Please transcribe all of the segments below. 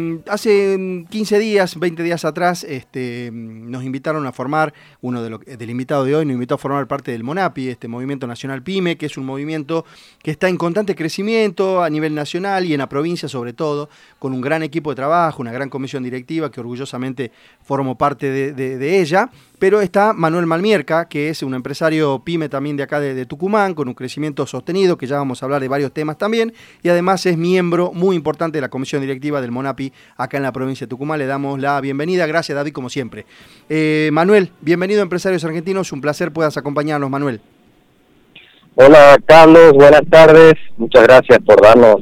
Mm, hace 15 mm, días, 20 días atrás, este, mm, nos invitaron a formar, uno de del invitado de hoy nos invitó a formar parte del MONAPI, este Movimiento Nacional PYME, que es un movimiento que está en constante crecimiento a nivel nacional y en la provincia sobre todo, con un gran equipo de trabajo, una gran comisión directiva que orgullosamente formo parte de ella pero está Manuel Malmierca, que es un empresario pyme también de acá de, Tucumán, con un crecimiento sostenido, que ya vamos a hablar de varios temas también, y además es miembro muy importante de la comisión directiva del Monapi acá en la provincia de Tucumán. Le damos la bienvenida. Gracias, David, como siempre. Eh, Manuel, bienvenido a Empresarios Argentinos. Un placer puedas acompañarnos, Manuel. Hola, Carlos. Buenas tardes. Muchas gracias por darnos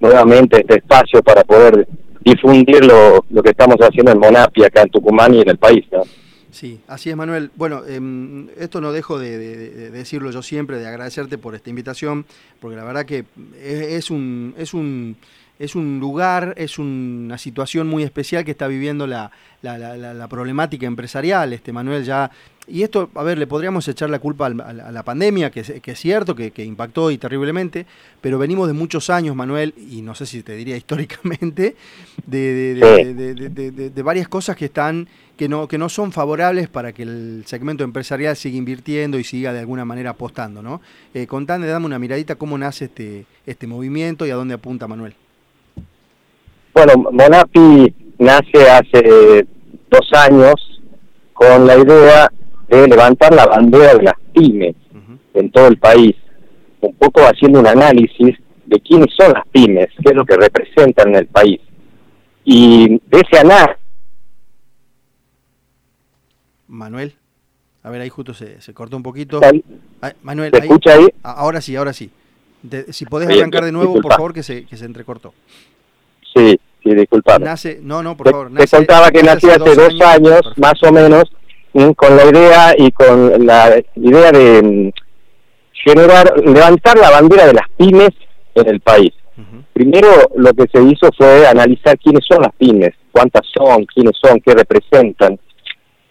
nuevamente este espacio para poder difundir lo, lo que estamos haciendo en Monapi acá en Tucumán y en el país. Sí, así es Manuel. Bueno, em, esto no dejo de, decirlo yo siempre, de agradecerte por esta invitación, porque la verdad que es, un, es un es un lugar, es una situación muy especial que está viviendo la, la, problemática empresarial, este Manuel ya. Y esto, a ver, le podríamos echar la culpa a la, pandemia, que, es cierto, que, impactó y terriblemente, pero venimos de muchos años, Manuel, y no sé si te diría históricamente, de, de varias cosas que están que no, que no son favorables para que el segmento empresarial siga invirtiendo y siga de alguna manera apostando, ¿no? Eh, contame, dame una miradita cómo nace este, este movimiento y a dónde apunta Manuel. Bueno, Monapi nace hace dos años con la idea de levantar la bandera de las pymes en todo el país, un poco haciendo un análisis de quiénes son las pymes, qué es lo que representan en el país. Y de ese análisis Manuel. A ver, ahí justo se, se cortó un poquito. Manuel, ¿Te escucha ahí? Ahora sí, ahora sí. si podés arrancar de nuevo, por favor, que se, que se entrecortó. Sí, sí, disculpa. Nace, no, no, por favor. te contaba que nací hace dos años, más o menos, con la idea y con la idea de mm, generar, levantar la bandera de las pymes en el país. Primero lo que se hizo fue analizar quiénes son las pymes, cuántas son, quiénes son, qué representan,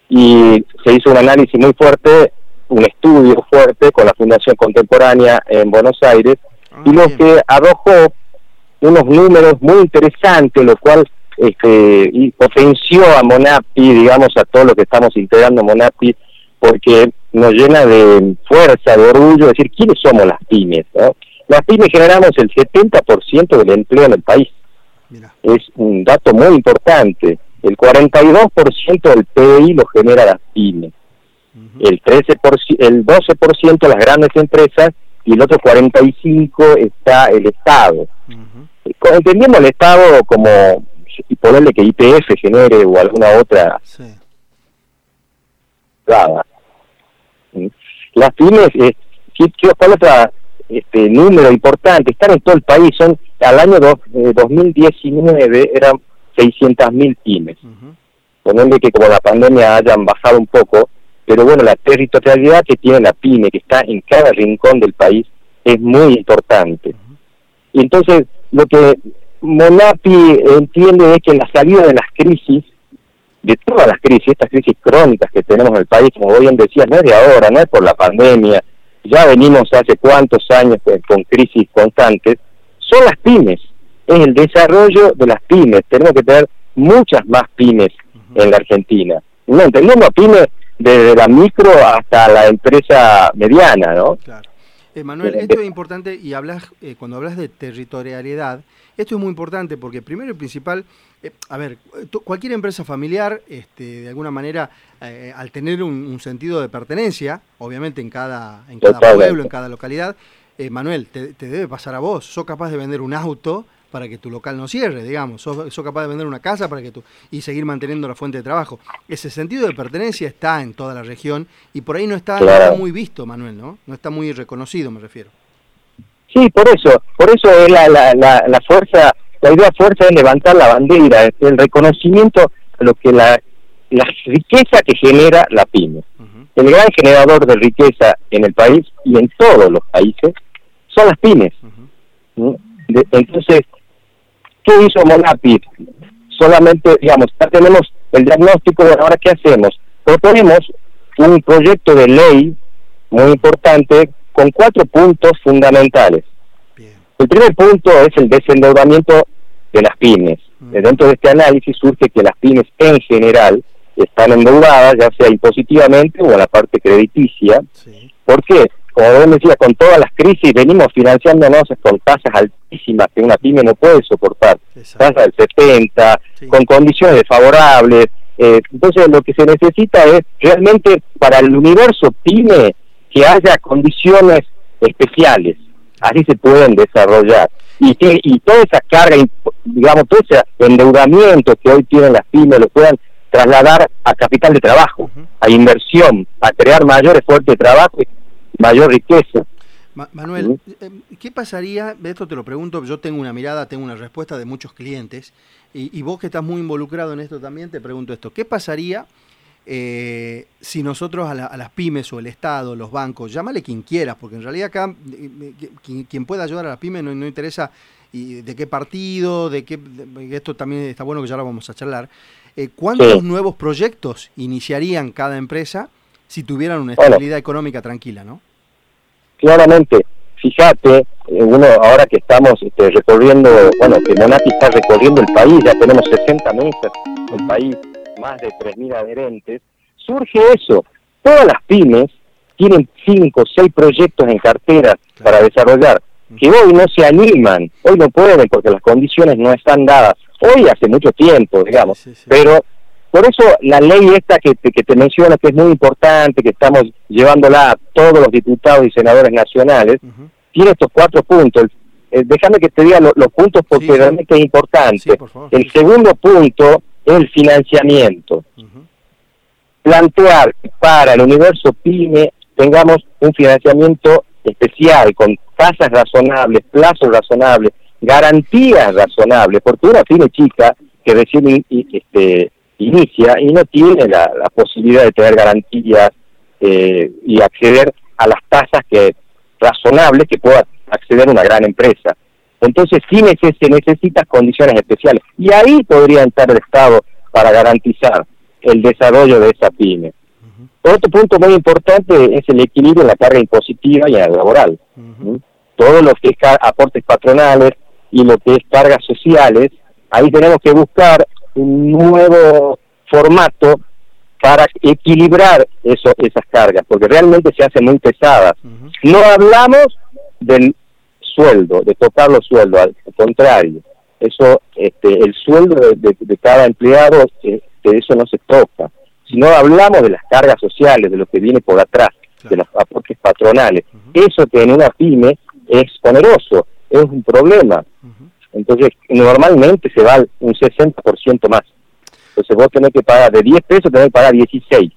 y se hizo un análisis muy fuerte, un estudio fuerte con la Fundación Contemporánea en Buenos Aires, ah, y lo que arrojó unos números muy interesantes, lo cual este, y potenció a Monapi, digamos, a todo lo que estamos integrando Monapi, porque nos llena de fuerza, de orgullo, decir, ¿quiénes somos las pymes? Las pymes generamos el 70% del empleo en el país. Es un dato muy importante. El 42% del PIB lo genera las pymes, el 13%, el 12% las grandes empresas y el otro 45% está el Estado. Entendiendo el Estado como y ponerle que IPF genere o alguna otra sí. Las pymes, eh, ¿cuál otro este, número importante? Están en todo el país, son al año 2019 eh, eran 600.000 pymes. Uh que como la pandemia hayan bajado un poco, pero bueno, la territorialidad que tiene la pyme, que está en cada rincón del país, es muy importante. Y entonces, lo que Monapi entiende es que la salida de las crisis, de todas las crisis, estas crisis crónicas que tenemos en el país, como bien decía, no es de ahora, no es por la pandemia, ya venimos hace cuántos años con crisis constantes, son las pymes es el desarrollo de las pymes. Tenemos que tener muchas más pymes en la Argentina. No entendemos pymes desde la micro hasta la empresa mediana, ¿no? Claro. Eh, Manuel, esto es importante y hablas eh, cuando hablas de territorialidad, esto es muy importante porque primero y principal, eh, a ver, cualquier empresa familiar, este, de alguna manera, al tener un, sentido de pertenencia, obviamente en cada, en cada pueblo, en cada localidad, Manuel, te, te, debe pasar a vos. Sos capaz de vender un auto para que tu local no cierre, digamos. Sos, capaz de vender una casa para que tú y seguir manteniendo la fuente de trabajo. Ese sentido de pertenencia está en toda la región y por ahí no está, muy visto, Manuel, ¿no? No está muy reconocido, me refiero. Sí, por eso, por eso es la, la, la, fuerza, la idea fuerza es levantar la bandera, el reconocimiento de lo que la, la riqueza que genera la pyme. El gran generador de riqueza en el país y en todos los países son las pymes. entonces, ¿Qué hizo Monapi? Solamente, digamos, ya tenemos el diagnóstico, bueno, ahora ¿qué hacemos? Proponemos un proyecto de ley muy importante con cuatro puntos fundamentales. El primer punto es el desendeudamiento de las pymes. Dentro de este análisis surge que las pymes en general están endeudadas, ya sea impositivamente o en la parte crediticia. ¿Por qué? Como vos decía, con todas las crisis venimos financiándonos con tasas altísimas que una pyme no puede soportar, tasas del 70, con condiciones desfavorables. Eh, entonces lo que se necesita es realmente para el universo pyme que haya condiciones especiales, así se pueden desarrollar. Y, que, y toda esa carga, digamos, todo ese endeudamiento que hoy tienen las pymes lo puedan trasladar a capital de trabajo, a inversión, a crear mayores fuertes de trabajo mayor riqueza. Manuel, eh, ¿qué pasaría? Esto te lo pregunto, yo tengo una mirada, tengo una respuesta de muchos clientes, y, vos que estás muy involucrado en esto también, te pregunto esto, ¿qué pasaría eh, si nosotros a, las pymes o el Estado, los bancos, llámale quien quieras, porque en realidad acá eh, quien, pueda ayudar a las pymes no, no interesa y de qué partido, de qué, esto también está bueno que ya lo vamos a charlar, eh, ¿cuántos nuevos proyectos iniciarían cada empresa si tuvieran una estabilidad económica tranquila, no? Claramente, fíjate, eh, uno ahora que estamos este, recorriendo, bueno, que Monati está recorriendo el país, ya tenemos 60 mesas en el país, más de 3.000 adherentes, surge eso. Todas las pymes tienen 5 o 6 proyectos en cartera para desarrollar, que hoy no se animan, hoy no pueden porque las condiciones no están dadas. Hoy hace mucho tiempo, digamos, pero por eso la ley esta que te, que te menciono, que es muy importante, que estamos llevándola a todos los diputados y senadores nacionales, tiene estos cuatro puntos. Eh, déjame que te diga los puntos porque realmente es importante. el segundo punto es el financiamiento. Plantear para el universo PYME tengamos un financiamiento especial, con tasas razonables, plazos razonables, garantías razonables, porque una pyme chica que recién este, inicia y no tiene la, posibilidad de tener garantías eh, y acceder a las tasas que razonables que pueda acceder una gran empresa. Entonces sí se necesita condiciones especiales y ahí podría entrar el Estado para garantizar el desarrollo de esa pyme. Otro punto muy importante es el equilibrio en la carga impositiva y en el laboral. Todos los que es aportes patronales, y lo que es cargas sociales, ahí tenemos que buscar un nuevo formato para equilibrar eso, esas cargas, porque realmente se hacen muy pesadas. No hablamos del sueldo, de tocar los sueldos, al contrario, eso, este, el sueldo de, cada empleado, este, eso no se toca. Si no hablamos de las cargas sociales, de lo que viene por atrás, de los aportes patronales, eso que en una pyme es oneroso, es un problema. Entonces, normalmente se va un 60% más. Entonces, vos tenés que pagar de 10 pesos, tenés que pagar 16.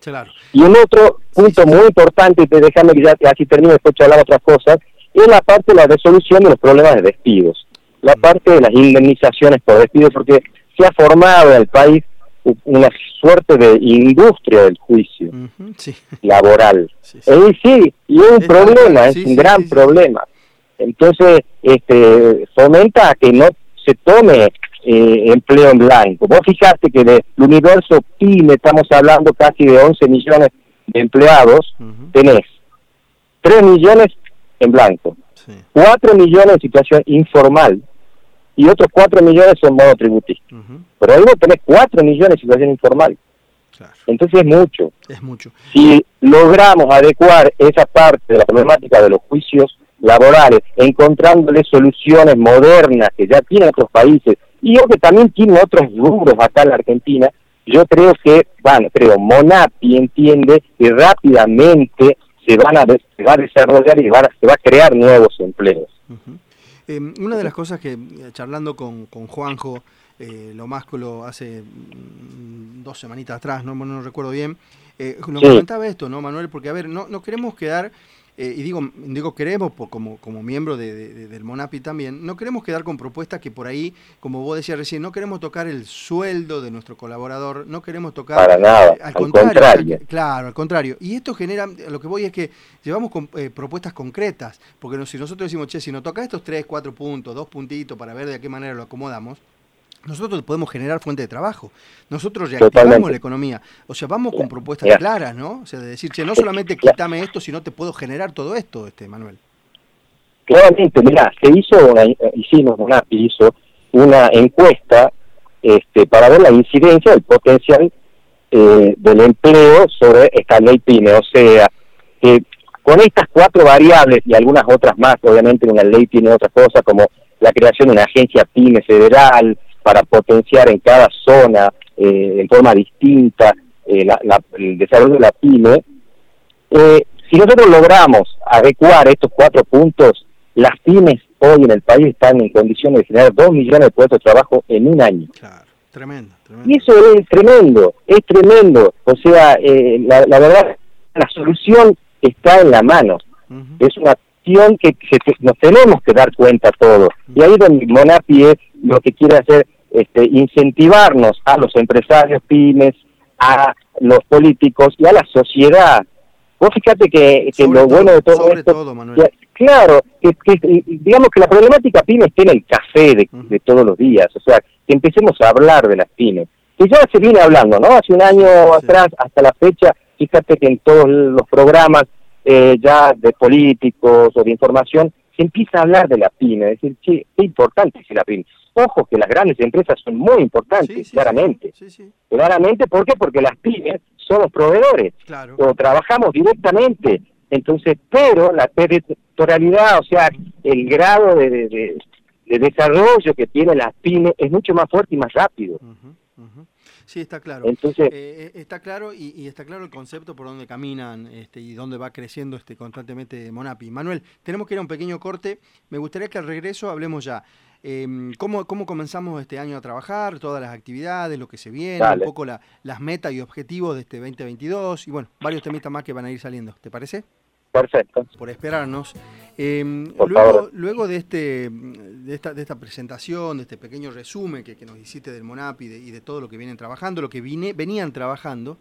Claro. Y un otro punto muy importante, y déjame que ya así termino, después de hablar otras cosas, es la parte de la resolución de los problemas de despidos. La parte de las indemnizaciones por despido, porque se ha formado en el país una suerte de industria del juicio laboral. Sí, sí. y es un problema, es un gran problema. Entonces, este, fomenta que no se tome eh, empleo en blanco. Vos fijaste que del universo PYME estamos hablando casi de 11 millones de empleados, tenés 3 millones en blanco, 4 millones en situación informal y otros 4 millones en modo tributista. Pero ahí no tenés 4 millones en situación informal. Entonces es mucho. Es mucho. Si logramos adecuar esa parte de la problemática de los juicios laborales, encontrándole soluciones modernas que ya tienen otros países y yo que también tiene otros rubros acá en la Argentina, yo creo que, bueno, creo, Monapi entiende que rápidamente se van a, va a desarrollar y se va a crear nuevos empleos. Em, una de las cosas que, eh, charlando con, con Juanjo, eh, lo másculo hace mm, dos semanitas atrás, no, no recuerdo bien, eh, nos comentaba esto, ¿no, Manuel? Porque, a ver, no, no queremos quedar eh, y digo, digo queremos, como, como miembro de, del MONAPI también, no queremos quedar con propuestas que por ahí, como vos decías recién, no queremos tocar el sueldo de nuestro colaborador, no queremos tocar... Para nada, al, contrario, Claro, al contrario. Y esto genera, lo que voy es que llevamos con, eh, propuestas concretas, porque si nosotros decimos, che, si nos toca estos tres, cuatro puntos, dos puntitos para ver de qué manera lo acomodamos, nosotros podemos generar fuente de trabajo. Nosotros reactivamos la economía. O sea, vamos con propuestas claras, ¿no? O sea, de decir, che, no solamente quítame esto, sino te puedo generar todo esto, este Manuel. Claramente, mira, se hizo una, hicimos, una hizo una encuesta este, para ver la incidencia, el potencial eh, del empleo sobre esta ley PYME. O sea, que con estas cuatro variables y algunas otras más, obviamente una ley tiene otras cosas como la creación de una agencia PYME federal para potenciar en cada zona eh, en forma distinta eh, el desarrollo de la PYME. Eh, si nosotros logramos adecuar estos cuatro puntos, las pymes hoy en el país están en condiciones de generar dos millones de puestos de trabajo en un año. Claro, tremendo, tremendo. Y eso es tremendo, es tremendo. O sea, eh, la, verdad, la solución está en la mano. Es una acción que, nos tenemos que dar cuenta todos. Y ahí donde Monapi es lo que quiere hacer, este, incentivarnos a los empresarios pymes, a los políticos y a la sociedad. Vos fíjate que, lo bueno de todo esto... claro, que, digamos que la problemática pyme está en el café de, todos los días, o sea, que empecemos a hablar de las pymes, que ya se viene hablando, ¿no? Hace un año atrás, hasta la fecha, fíjate que en todos los programas eh, ya de políticos o de información, se empieza a hablar de la pyme, es decir, qué importante es la pyme. Ojo que las grandes empresas son muy importantes, claramente. claramente, ¿por qué? Porque las pymes somos proveedores o trabajamos directamente. Entonces, pero la territorialidad, o sea, el grado de, desarrollo que tiene las pymes es mucho más fuerte y más rápido. Sí, está claro. Entonces, eh, eh, está claro y, está claro el concepto por donde caminan este, y dónde va creciendo este constantemente Monapi. Manuel, tenemos que ir a un pequeño corte. Me gustaría que al regreso hablemos ya eh, ¿cómo, ¿Cómo comenzamos este año a trabajar? Todas las actividades, lo que se viene, un poco la, las metas y objetivos de este 2022 y bueno, varios temitas más que van a ir saliendo. ¿Te parece? Perfecto. Por esperarnos. Eh, luego, luego de, este, de, esta, de esta presentación, de este pequeño resumen que, que nos hiciste del MONAP y de, y de, todo lo que vienen trabajando, lo que vine, venían trabajando,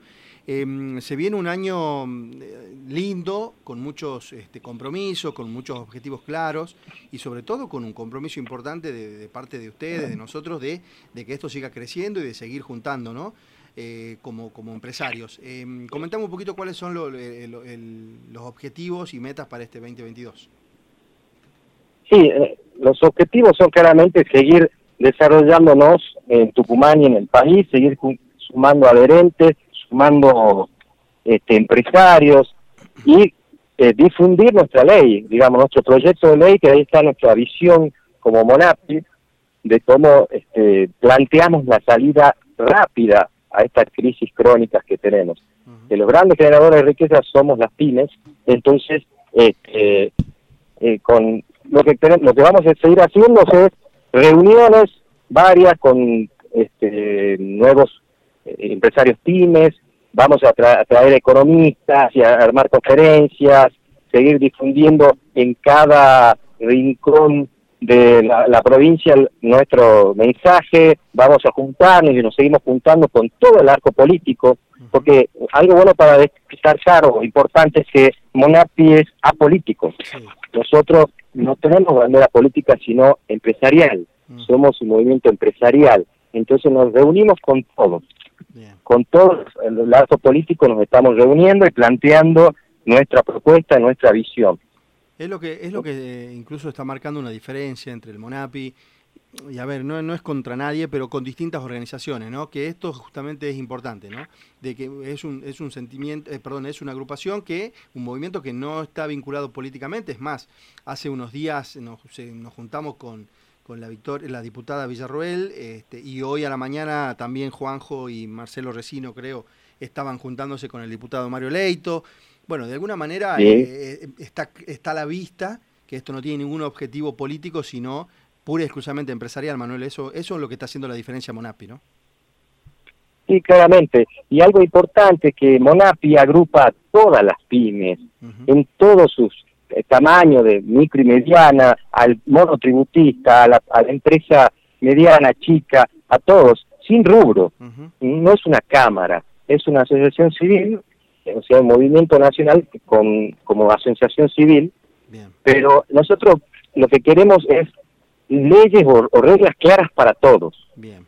Em, se viene un año eh, lindo, con muchos este, compromisos, con muchos objetivos claros y sobre todo con un compromiso importante de, parte de ustedes, de nosotros, de, que esto siga creciendo y de seguir juntando, ¿no? Eh, como, como empresarios. Eh, comentamos un poquito cuáles son los objetivos y metas para este 2022. Sí, eh, los objetivos son claramente seguir desarrollándonos en Tucumán y en el país, seguir sumando adherentes, sumando este, empresarios y eh, difundir nuestra ley, digamos, nuestro proyecto de ley, que ahí está nuestra visión como Monapi, de cómo este, planteamos la salida rápida a estas crisis crónicas que tenemos. Que los grandes generadores de riqueza somos las pymes, entonces este, eh, con lo que tenemos, lo que vamos a seguir haciendo es reuniones varias con este, nuevos eh, empresarios pymes, vamos a, traer economistas y a armar conferencias, seguir difundiendo en cada rincón de la, provincia nuestro mensaje, vamos a juntarnos y nos seguimos juntando con todo el arco político, porque algo bueno para destacar o importante es que Monapi es apolítico. Nosotros no tenemos bandera política, sino empresarial. Somos un movimiento empresarial. Entonces nos reunimos con todos. Con todos el arco político nos estamos reuniendo y planteando nuestra propuesta, nuestra visión. Es lo que es lo que eh, incluso está marcando una diferencia entre el Monapi y a ver, no, no es contra nadie, pero con distintas organizaciones, ¿no? Que esto justamente es importante, ¿no? De que es un, es un sentimiento, eh, perdón, es una agrupación que, un movimiento que no está vinculado políticamente, es más, hace unos días nos, nos juntamos con, con la, victoria, la diputada Villarroel, este, y hoy a la mañana también Juanjo y Marcelo Resino, creo, estaban juntándose con el diputado Mario Leito. Bueno, de alguna manera eh, eh, está, está a la vista que esto no tiene ningún objetivo político, sino pura y exclusivamente empresarial, Manuel. Eso, eso es lo que está haciendo la diferencia Monapi, ¿no? Sí, claramente. Y algo importante que Monapi agrupa a todas las pymes en todos sus eh, tamaño de micro y mediana, al monotributista, a la, a la empresa mediana, chica, a todos, sin rubro. No es una cámara, es una asociación civil, o sea, un movimiento nacional con, como asociación civil, pero nosotros lo que queremos es leyes o, reglas claras para todos. Bien,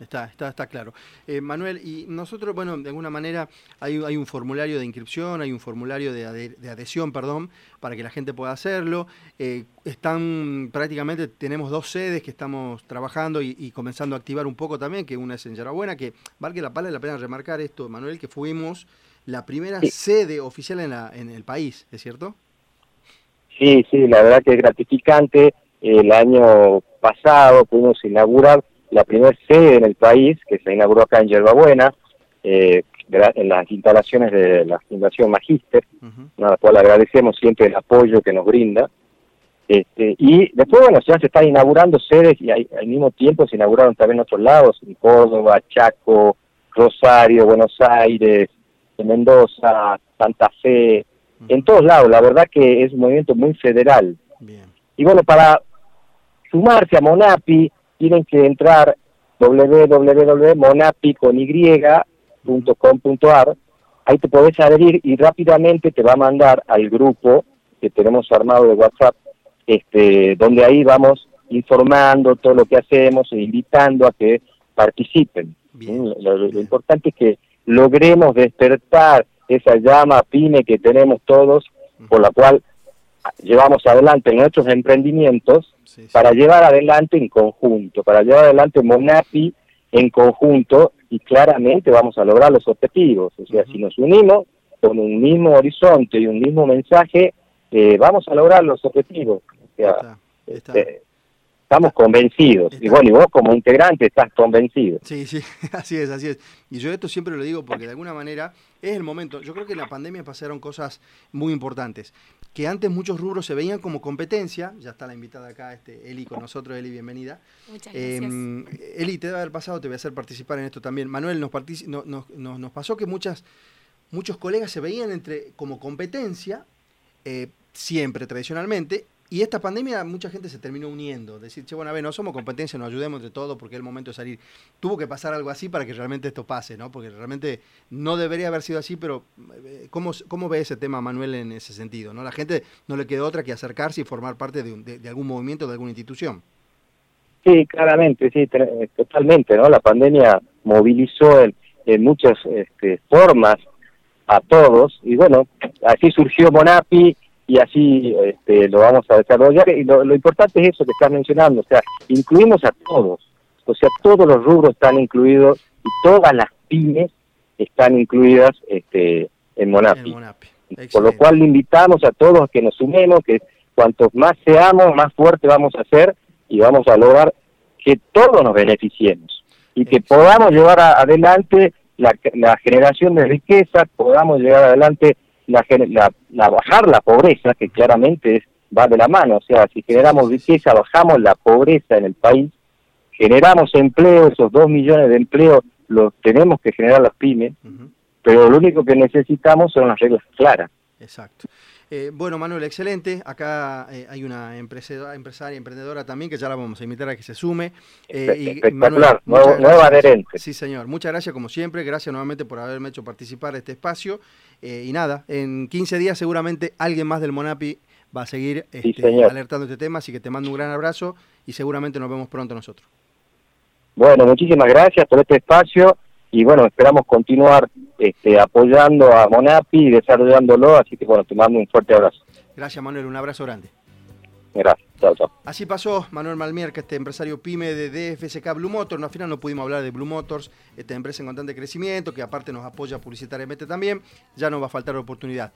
está, está, está claro. Eh, Manuel, y nosotros, bueno, de alguna manera hay, hay un formulario de inscripción, hay un formulario de, adhesión, perdón, para que la gente pueda hacerlo. Eh, están prácticamente, tenemos dos sedes que estamos trabajando y, comenzando a activar un poco también, que una es en Yarabuena, que valga la pala la pena remarcar esto, Manuel, que fuimos la primera sede oficial en, la, en el país, ¿es cierto? Sí, sí, la verdad que es gratificante. El año pasado pudimos inaugurar la primera sede en el país, que se inauguró acá en Yerbabuena, eh, en las instalaciones de la Fundación Magister, a la cual agradecemos siempre el apoyo que nos brinda. Este, y después, bueno, ya se están inaugurando sedes y al mismo tiempo se inauguraron también en otros lados, en Córdoba, Chaco, Rosario, Buenos Aires, Mendoza, Santa Fe, en todos lados. La verdad que es un movimiento muy federal. Y bueno, para sumarse a Monapi, tienen que entrar www.monapi.com.ar, ahí te podés adherir y rápidamente te va a mandar al grupo que tenemos armado de WhatsApp, este, donde ahí vamos informando todo lo que hacemos e invitando a que participen. Lo, importante es que logremos despertar esa llama pyme que tenemos todos, por la cual llevamos adelante nuestros emprendimientos para llevar adelante en conjunto, para llevar adelante Monapi en conjunto y claramente vamos a lograr los objetivos. O sea, si nos unimos con un mismo horizonte y un mismo mensaje, eh, vamos a lograr los objetivos. O sea, este, estamos convencidos. Y bueno, y vos como integrante estás convencido. Sí, sí, así es, así es. Y yo esto siempre lo digo porque de alguna manera es el momento. Yo creo que en la pandemia pasaron cosas muy importantes. Que antes muchos rubros se veían como competencia. Ya está la invitada acá, este, Eli, con nosotros. Eli, bienvenida. Muchas gracias. Em, Eli, te debe haber pasado, te voy a hacer participar en esto también. Manuel, nos, nos, pasó que muchas, muchos colegas se veían entre como competencia, eh, siempre tradicionalmente, y esta pandemia mucha gente se terminó uniendo, decir, che, bueno, a ver, no somos competencia, nos ayudemos entre todos porque es el momento de salir. Tuvo que pasar algo así para que realmente esto pase, ¿no? Porque realmente no debería haber sido así, pero eh, ¿cómo, cómo ve ese tema Manuel en ese sentido? ¿no? La gente no le quedó otra que acercarse y formar parte de, de, algún movimiento, de alguna institución. Sí, claramente, sí, eh, totalmente, ¿no? La pandemia movilizó en, en muchas este, formas a todos y bueno, así surgió Monapi y así este, lo vamos a desarrollar. Y lo, importante es eso que estás mencionando, o sea, incluimos a todos, o sea, todos los rubros están incluidos y todas las pymes están incluidas este, en Monapi. Por lo cual le invitamos a todos a que nos sumemos, que cuantos más seamos, más fuerte vamos a ser y vamos a lograr que todos nos beneficiemos. Y que podamos llevar adelante la, la generación de riqueza, podamos llevar adelante la, la, bajar la pobreza, que claramente es, va de la mano, o sea, si generamos riqueza, bajamos la pobreza en el país, generamos empleo, esos dos millones de empleos los tenemos que generar las pymes, pero lo único que necesitamos son las reglas claras. Exacto. Eh, bueno, Manuel, excelente. Acá eh, hay una empresaria, empresaria, emprendedora también, que ya la vamos a invitar a que se sume. Eh, espectacular, nueva adherente. Sí, señor. Muchas gracias, como siempre. Gracias nuevamente por haberme hecho participar de este espacio. y nada, en 15 días seguramente alguien más del Monapi va a seguir este, alertando este tema, así que te mando un gran abrazo y seguramente nos vemos pronto nosotros. Bueno, muchísimas gracias por este espacio y bueno, esperamos continuar este, apoyando a Monapi y desarrollándolo, así que bueno, te mando un fuerte abrazo. Gracias Manuel, un abrazo grande. Gracias, chao, chao. Así pasó Manuel Malmier, que este empresario pyme de DFSK Blue Motors. No, al final no pudimos hablar de Blue Motors, esta empresa en constante crecimiento, que aparte nos apoya publicitariamente también. Ya no va a faltar oportunidad.